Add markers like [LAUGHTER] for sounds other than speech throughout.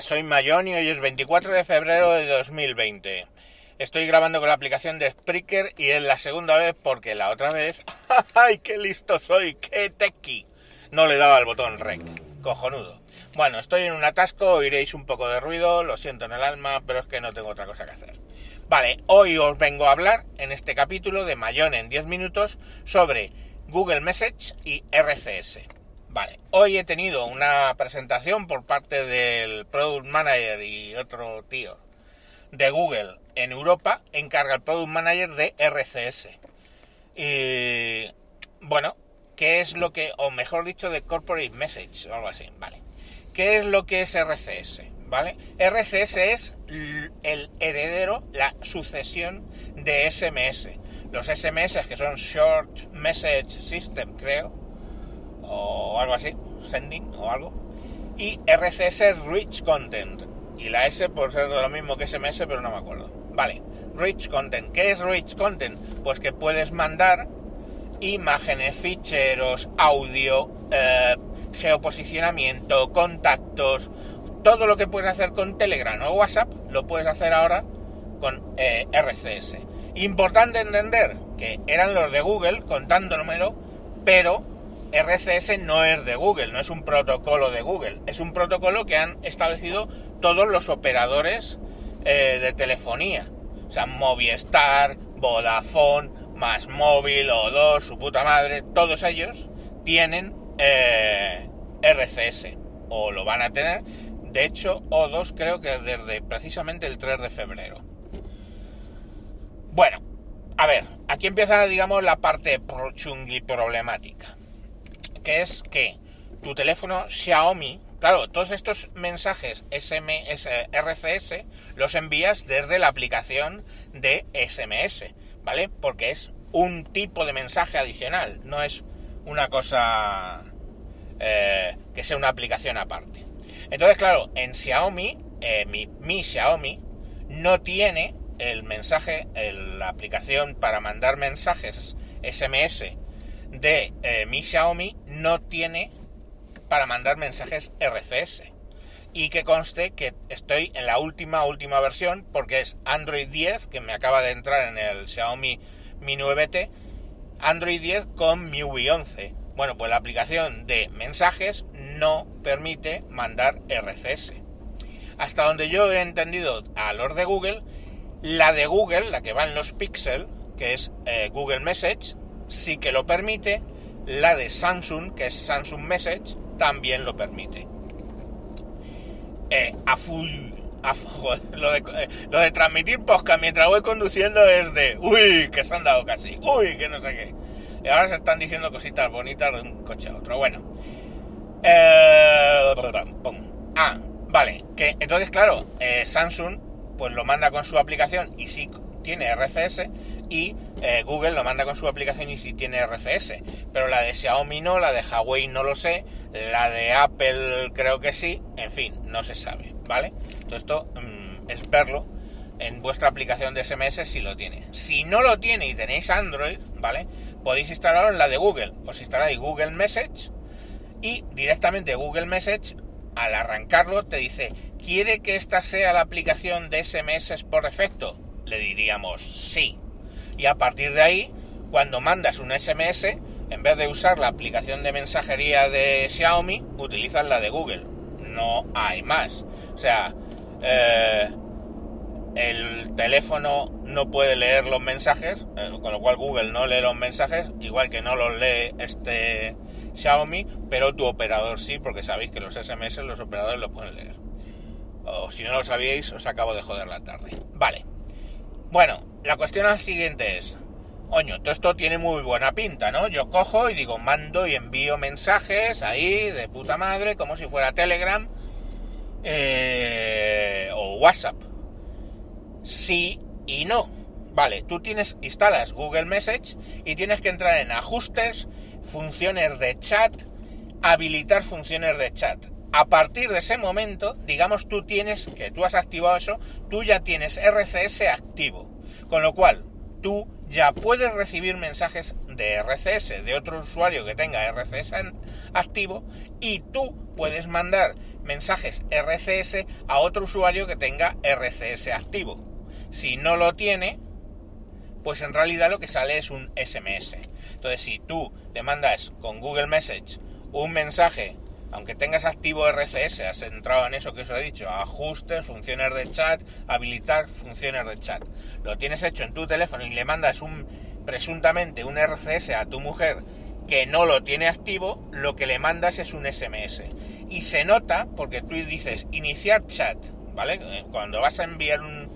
Soy Mayón y hoy es 24 de febrero de 2020. Estoy grabando con la aplicación de Spreaker y es la segunda vez porque la otra vez... [LAUGHS] ¡Ay, qué listo soy! ¡Qué tequi! No le daba el botón rec. Cojonudo. Bueno, estoy en un atasco, oiréis un poco de ruido, lo siento en el alma, pero es que no tengo otra cosa que hacer. Vale, hoy os vengo a hablar en este capítulo de Mayón en 10 minutos sobre Google Message y RCS. Vale, hoy he tenido una presentación por parte del Product Manager y otro tío de Google en Europa, encarga el Product Manager de RCS. Y bueno, ¿qué es lo que, o mejor dicho, de Corporate Message o algo así? Vale. ¿Qué es lo que es RCS? ¿Vale? RCS es el heredero, la sucesión de SMS. Los SMS que son Short Message System, creo, o algo así, Sending o algo. Y RCS Rich Content. Y la S por ser lo mismo que SMS, pero no me acuerdo. Vale, Rich Content. ¿Qué es Rich Content? Pues que puedes mandar imágenes, ficheros, audio, eh, geoposicionamiento, contactos, todo lo que puedes hacer con Telegram o WhatsApp, lo puedes hacer ahora con eh, RCS. Importante entender que eran los de Google contándomelo, pero RCS no es de Google, no es un protocolo de Google, es un protocolo que han establecido todos los operadores eh, de telefonía. O sea, Movistar, Vodafone, Más Móvil, O2, su puta madre, todos ellos tienen eh, RCS o lo van a tener. De hecho, O2 creo que desde precisamente el 3 de febrero. Bueno, a ver, aquí empieza, digamos, la parte chungui problemática. Es que tu teléfono Xiaomi, claro, todos estos mensajes SMS, RCS los envías desde la aplicación de SMS, ¿vale? Porque es un tipo de mensaje adicional, no es una cosa eh, que sea una aplicación aparte. Entonces, claro, en Xiaomi, eh, mi, Xiaomi no tiene el mensaje, la aplicación para mandar mensajes SMS de eh, mi Xiaomi no tiene para mandar mensajes RCS. Y que conste que estoy en la última, última versión, porque es Android 10, que me acaba de entrar en el Xiaomi Mi 9T, Android 10 con MIUI 11. Bueno, pues la aplicación de mensajes no permite mandar RCS. Hasta donde yo he entendido a los de Google, la de Google, la que va en los Pixel, que es eh, Google Message, sí que lo permite. La de Samsung, que es Samsung Message, también lo permite. Eh, a full. [LAUGHS] lo, de, eh, lo de transmitir podcast mientras voy conduciendo es de. Uy, que se han dado casi. Uy, que no sé qué. Y ahora se están diciendo cositas bonitas de un coche a otro. Bueno. Eh, ah, vale. Que entonces, claro, eh, Samsung pues lo manda con su aplicación y sí tiene RCS y eh, Google lo manda con su aplicación y sí tiene RCS. Pero la de Xiaomi no, la de Huawei no lo sé, la de Apple creo que sí, en fin, no se sabe, ¿vale? Todo esto mm, es verlo en vuestra aplicación de SMS si lo tiene. Si no lo tiene y tenéis Android, ¿vale? Podéis instalarlo en la de Google. Os instaláis Google Message y directamente Google Message, al arrancarlo, te dice, ¿quiere que esta sea la aplicación de SMS por defecto? Le diríamos sí. Y a partir de ahí, cuando mandas un SMS, en vez de usar la aplicación de mensajería de Xiaomi, utilizas la de Google. No hay más. O sea, eh, el teléfono no puede leer los mensajes, eh, con lo cual Google no lee los mensajes, igual que no los lee este Xiaomi, pero tu operador sí, porque sabéis que los SMS los operadores los pueden leer. O si no lo sabíais, os acabo de joder la tarde. Vale. Bueno, la cuestión siguiente es, oño, todo esto tiene muy buena pinta, ¿no? Yo cojo y digo, mando y envío mensajes ahí de puta madre, como si fuera Telegram eh, o WhatsApp. Sí y no. Vale, tú tienes, instalas Google Message y tienes que entrar en ajustes, funciones de chat, habilitar funciones de chat. A partir de ese momento, digamos, tú tienes, que tú has activado eso, tú ya tienes RCS activo. Con lo cual, tú ya puedes recibir mensajes de RCS de otro usuario que tenga RCS activo y tú puedes mandar mensajes RCS a otro usuario que tenga RCS activo. Si no lo tiene, pues en realidad lo que sale es un SMS. Entonces, si tú le mandas con Google Message un mensaje, aunque tengas activo RCS, has entrado en eso que os he dicho, ajustes, funciones de chat, habilitar funciones de chat. Lo tienes hecho en tu teléfono y le mandas un presuntamente un RCS a tu mujer que no lo tiene activo, lo que le mandas es un SMS. Y se nota porque tú dices iniciar chat, ¿vale? Eh, cuando vas a enviar un,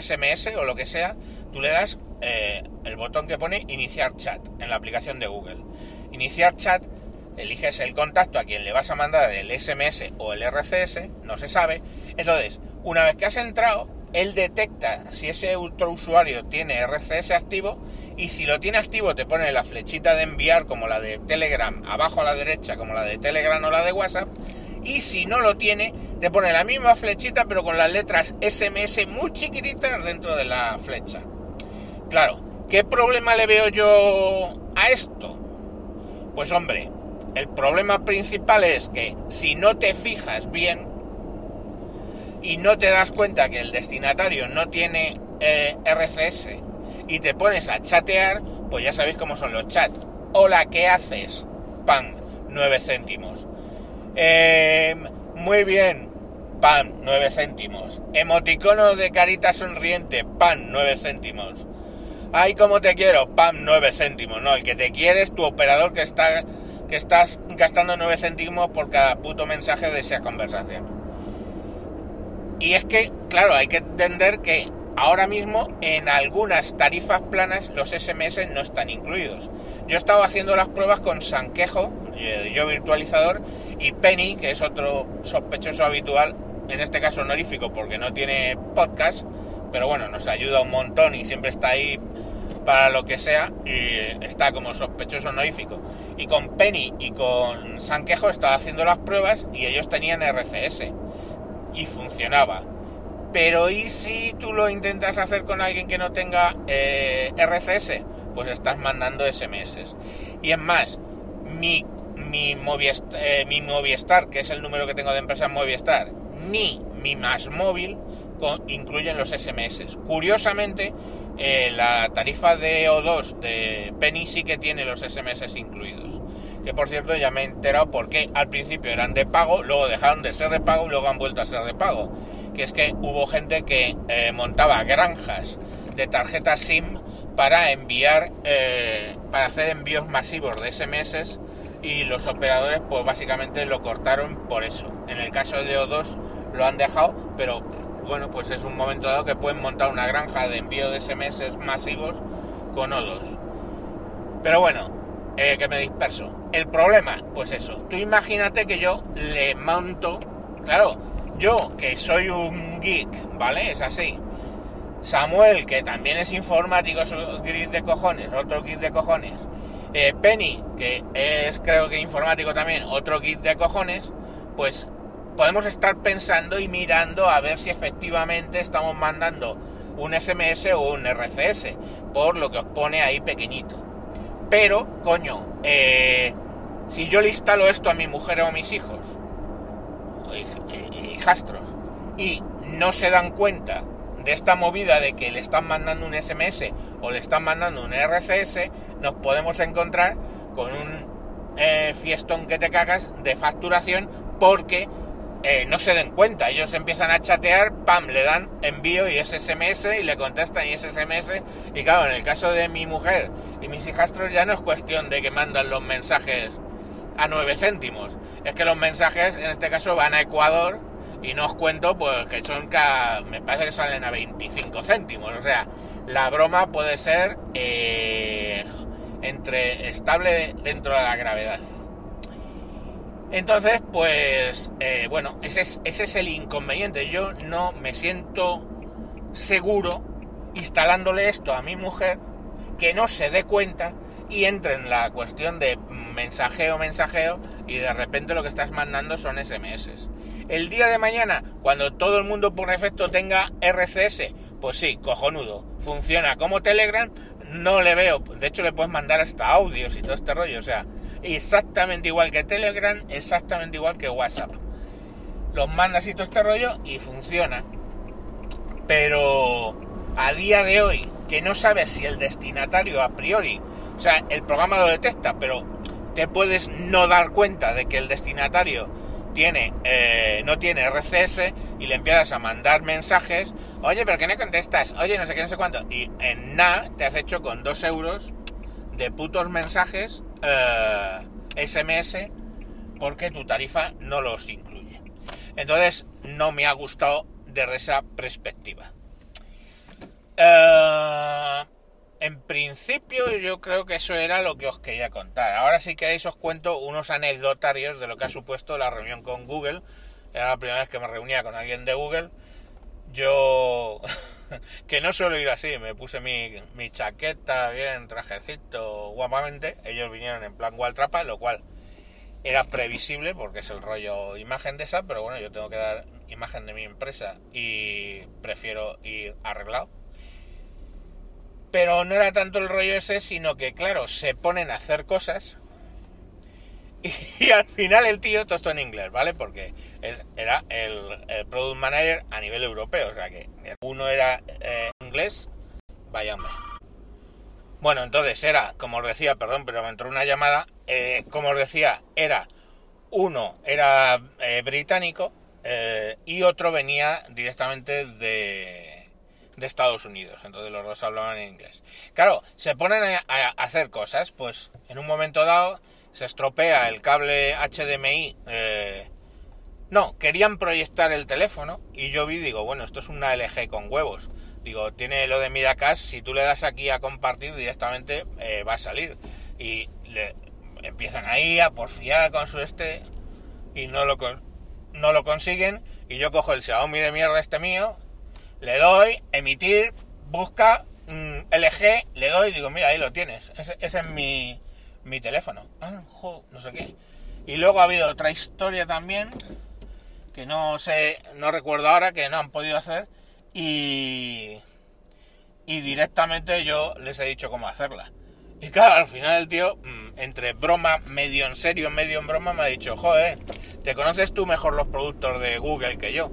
SMS o lo que sea, tú le das eh, el botón que pone iniciar chat en la aplicación de Google. Iniciar chat, eliges el contacto a quien le vas a mandar el SMS o el RCS, no se sabe. Entonces, una vez que has entrado, él detecta si ese otro usuario tiene RCS activo y si lo tiene activo te pone la flechita de enviar como la de Telegram abajo a la derecha como la de Telegram o la de WhatsApp y si no lo tiene te pone la misma flechita pero con las letras SMS muy chiquititas dentro de la flecha. Claro, ¿qué problema le veo yo a esto? Pues hombre, el problema principal es que si no te fijas bien y no te das cuenta que el destinatario no tiene eh, RCS y te pones a chatear, pues ya sabéis cómo son los chats. Hola, ¿qué haces? Pan, 9 céntimos. Em, muy bien, pan, 9 céntimos. Emoticono de carita sonriente, pan, 9 céntimos. Ay, como te quiero, pam, 9 céntimos. No, el que te quiere es tu operador que está que estás gastando 9 céntimos por cada puto mensaje de esa conversación. Y es que, claro, hay que entender que ahora mismo en algunas tarifas planas los SMS no están incluidos. Yo he estado haciendo las pruebas con Sanquejo, yo virtualizador, y Penny, que es otro sospechoso habitual, en este caso honorífico porque no tiene podcast, pero bueno, nos ayuda un montón y siempre está ahí para lo que sea y está como sospechoso honorífico. Y con Penny y con Sanquejo estaba haciendo las pruebas y ellos tenían RCS y funcionaba. Pero ¿y si tú lo intentas hacer con alguien que no tenga eh, RCS? Pues estás mandando SMS. Y es más, mi, mi, Movistar, eh, mi Movistar, que es el número que tengo de empresa Movistar, ni mi más móvil incluyen los SMS. Curiosamente, eh, la tarifa de O2 de Penny sí que tiene los SMS incluidos. Que por cierto ya me he enterado porque al principio eran de pago, luego dejaron de ser de pago y luego han vuelto a ser de pago. Que es que hubo gente que eh, montaba granjas de tarjetas SIM para enviar, eh, para hacer envíos masivos de SMS y los operadores pues básicamente lo cortaron por eso. En el caso de O2 lo han dejado, pero bueno, pues es un momento dado que pueden montar una granja de envío de SMS masivos con O2. Pero bueno, eh, que me disperso. El problema, pues eso, tú imagínate que yo le monto, claro, yo que soy un geek, ¿vale? Es así. Samuel, que también es informático, es un geek de cojones, otro geek de cojones. Eh, Penny, que es creo que informático también, otro geek de cojones, pues podemos estar pensando y mirando a ver si efectivamente estamos mandando un SMS o un RCS, por lo que os pone ahí pequeñito. Pero, coño, eh, si yo le instalo esto a mi mujer o a mis hijos, hijastros, y no se dan cuenta de esta movida de que le están mandando un SMS o le están mandando un RCS, nos podemos encontrar con un eh, fiestón que te cagas de facturación porque eh, no se den cuenta. Ellos empiezan a chatear, pam, le dan envío y es SMS y le contestan y es SMS. Y claro, en el caso de mi mujer y mis hijastros ya no es cuestión de que mandan los mensajes a 9 céntimos. Es que los mensajes en este caso van a Ecuador y no os cuento pues que son me parece que salen a 25 céntimos. O sea, la broma puede ser eh, entre estable dentro de la gravedad. Entonces, pues, eh, bueno, ese es, ese es el inconveniente. Yo no me siento seguro instalándole esto a mi mujer que no se dé cuenta y entre en la cuestión de mensajeo, mensajeo y de repente lo que estás mandando son SMS. El día de mañana, cuando todo el mundo por defecto tenga RCS, pues sí, cojonudo, funciona como Telegram, no le veo, de hecho le puedes mandar hasta audios y todo este rollo, o sea, exactamente igual que Telegram, exactamente igual que WhatsApp. los mandas y todo este rollo y funciona. Pero a día de hoy, que no sabes si el destinatario a priori, o sea, el programa lo detecta, pero te puedes no dar cuenta de que el destinatario tiene, eh, no tiene RCS y le empiezas a mandar mensajes, oye, pero que no contestas, oye, no sé qué, no sé cuánto, y en nada te has hecho con dos euros de putos mensajes SMS eh, porque tu tarifa no los incluye. Entonces, no me ha gustado desde esa perspectiva. Eh, en principio yo creo que eso era lo que os quería contar. Ahora si queréis os cuento unos anecdotarios de lo que ha supuesto la reunión con Google. Era la primera vez que me reunía con alguien de Google. Yo, [LAUGHS] que no suelo ir así, me puse mi, mi chaqueta bien, trajecito, guapamente. Ellos vinieron en plan Waltrapa, lo cual era previsible porque es el rollo imagen de esa, pero bueno, yo tengo que dar imagen de mi empresa y prefiero ir arreglado pero no era tanto el rollo ese, sino que, claro, se ponen a hacer cosas y, al final el tío, todo esto en inglés, ¿vale? Porque era el, product manager a nivel europeo, o sea que uno era eh, inglés, vaya hombre. Bueno, entonces era, como os decía, perdón, pero me entró una llamada, eh, como os decía, era uno era eh, británico y otro venía directamente de, de Estados Unidos. Entonces los dos hablaban en inglés. Claro, se ponen a, hacer cosas, pues en un momento dado se estropea el cable HDMI. Eh, no, querían proyectar el teléfono y yo vi, digo, bueno, esto es una LG con huevos. Digo, tiene lo de Miracast, si tú le das aquí a compartir directamente eh, va a salir. Y le, empiezan ahí a porfiar con su este y no lo, no lo consiguen. Y yo cojo el Xiaomi de mierda este mío, le doy, emitir, busca mm, LG, le doy digo, mira, ahí lo tienes. Ese, es mi, mi teléfono. Ah, no sé qué. Y luego ha habido otra historia también, que no sé, no recuerdo ahora, que no han podido hacer. Y, y directamente yo les he dicho cómo hacerla. Y claro, al final el tío, mm, entre broma, medio en serio, medio en broma, me ha dicho, joder, ¿te conoces tú mejor los productos de Google que yo?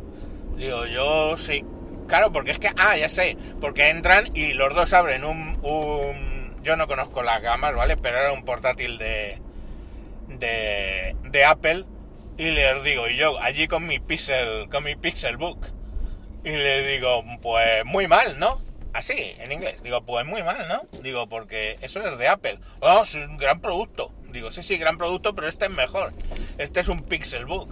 Digo, yo sí. Claro, porque es que, ah, ya sé, porque entran y los dos abren un, un yo no conozco las gamas, ¿vale? Pero era un portátil de, de, de Apple y les digo, y yo allí con mi Pixel, con mi Pixelbook, y les digo, pues muy mal, ¿no? Así, en inglés. Digo, pues muy mal, ¿no? Digo, porque eso es de Apple. Oh, es un gran producto. Digo, sí, sí, gran producto, pero este es mejor. Este es un Pixelbook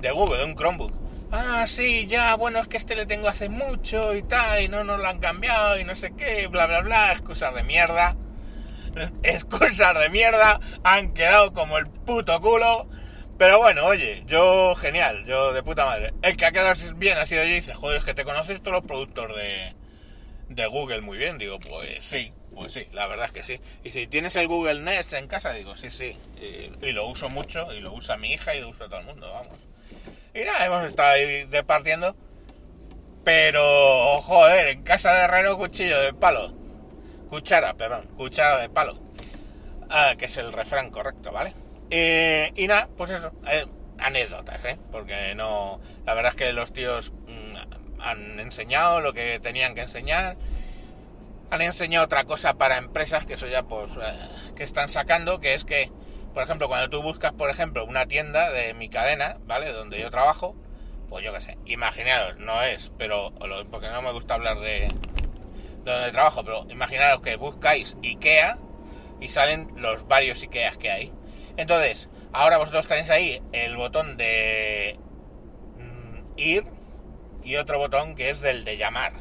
de Google, un Chromebook ah, sí, ya, bueno, es que este le tengo hace mucho y tal, y no nos lo han cambiado y no sé qué, bla, bla, bla, excusas de mierda. [LAUGHS] Excusas de mierda, han quedado como el puto culo. Pero bueno, oye, yo genial, yo de puta madre. El que ha quedado bien ha sido yo y dice, joder, es que te conoces todos los productos de, de Google muy bien. Digo, pues sí, pues sí, la verdad es que sí. Y si tienes el Google Nest en casa, digo, sí, sí. Y, y lo uso mucho, y lo usa mi hija y lo usa todo el mundo, vamos. Y nada, hemos estado ahí departiendo. Pero, joder, en casa de herrero cuchillo de palo. Cuchara, perdón, cuchara de palo. Ah, que es el refrán correcto, ¿vale? Eh, y nada, pues eso, eh, anécdotas, ¿eh? Porque no... La verdad es que los tíos mm, han enseñado lo que tenían que enseñar. Han enseñado otra cosa para empresas, que eso ya pues... Eh, que están sacando, que es que por ejemplo, cuando tú buscas, por ejemplo, una tienda de mi cadena, ¿vale? Donde yo trabajo, pues yo qué sé, imaginaros, no es, pero porque no me gusta hablar de, donde trabajo, pero imaginaros que buscáis IKEA y salen los varios IKEAs que hay. Entonces, ahora vosotros tenéis ahí el botón de mm, ir y otro botón que es del de llamar.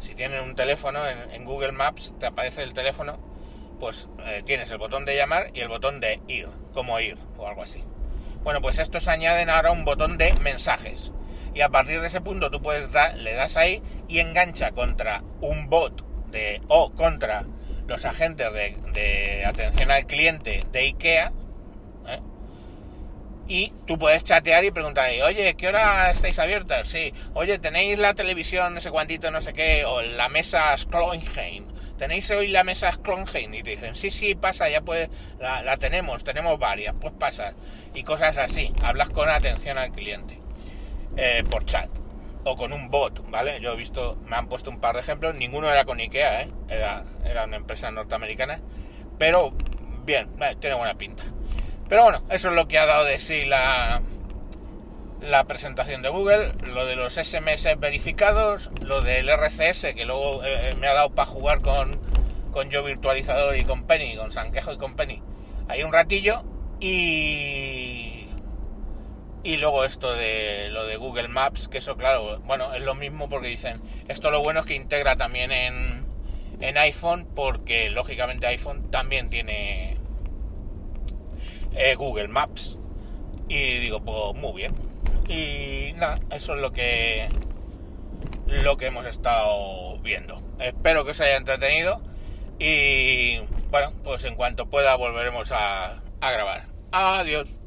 Si tienen un teléfono en Google Maps, te aparece el teléfono pues eh, tienes el botón de llamar y el botón de ir, como ir o algo así. Bueno, pues estos añaden ahora un botón de mensajes. Y a partir de ese punto tú puedes dar, le das ahí y engancha contra un bot de, o contra los agentes de, atención al cliente de IKEA. ¿eh? Y tú puedes chatear y preguntar ahí, oye, ¿qué hora estáis abiertas? Sí, oye, tenéis la televisión, no sé no sé qué, o la mesa Skloinheim tenéis hoy la mesa Sklonheim y te dicen, sí, sí, pasa, ya puedes, la, tenemos, tenemos varias, pues pasa. Y cosas así, hablas con atención al cliente. Eh, por chat o con un bot, ¿vale? Yo he visto, me han puesto un par de ejemplos, ninguno era con IKEA, ¿eh? era, era una empresa norteamericana, pero bien, tiene buena pinta. Pero bueno, eso es lo que ha dado de sí la, la presentación de Google, lo de los SMS verificados, lo del RCS, que luego eh, me ha dado para jugar con, con Yo Virtualizador y con Penny, con Sanquejo y con Penny, hay un ratillo, y y luego esto de lo de Google Maps, que eso claro, bueno, es lo mismo porque dicen, esto lo bueno es que integra también en, en iPhone, porque lógicamente iPhone también tiene eh, Google Maps. Y digo, pues muy bien. Y nada, eso es lo que lo que hemos estado viendo. Espero que os haya entretenido y bueno, pues en cuanto pueda volveremos a, a grabar. Adiós.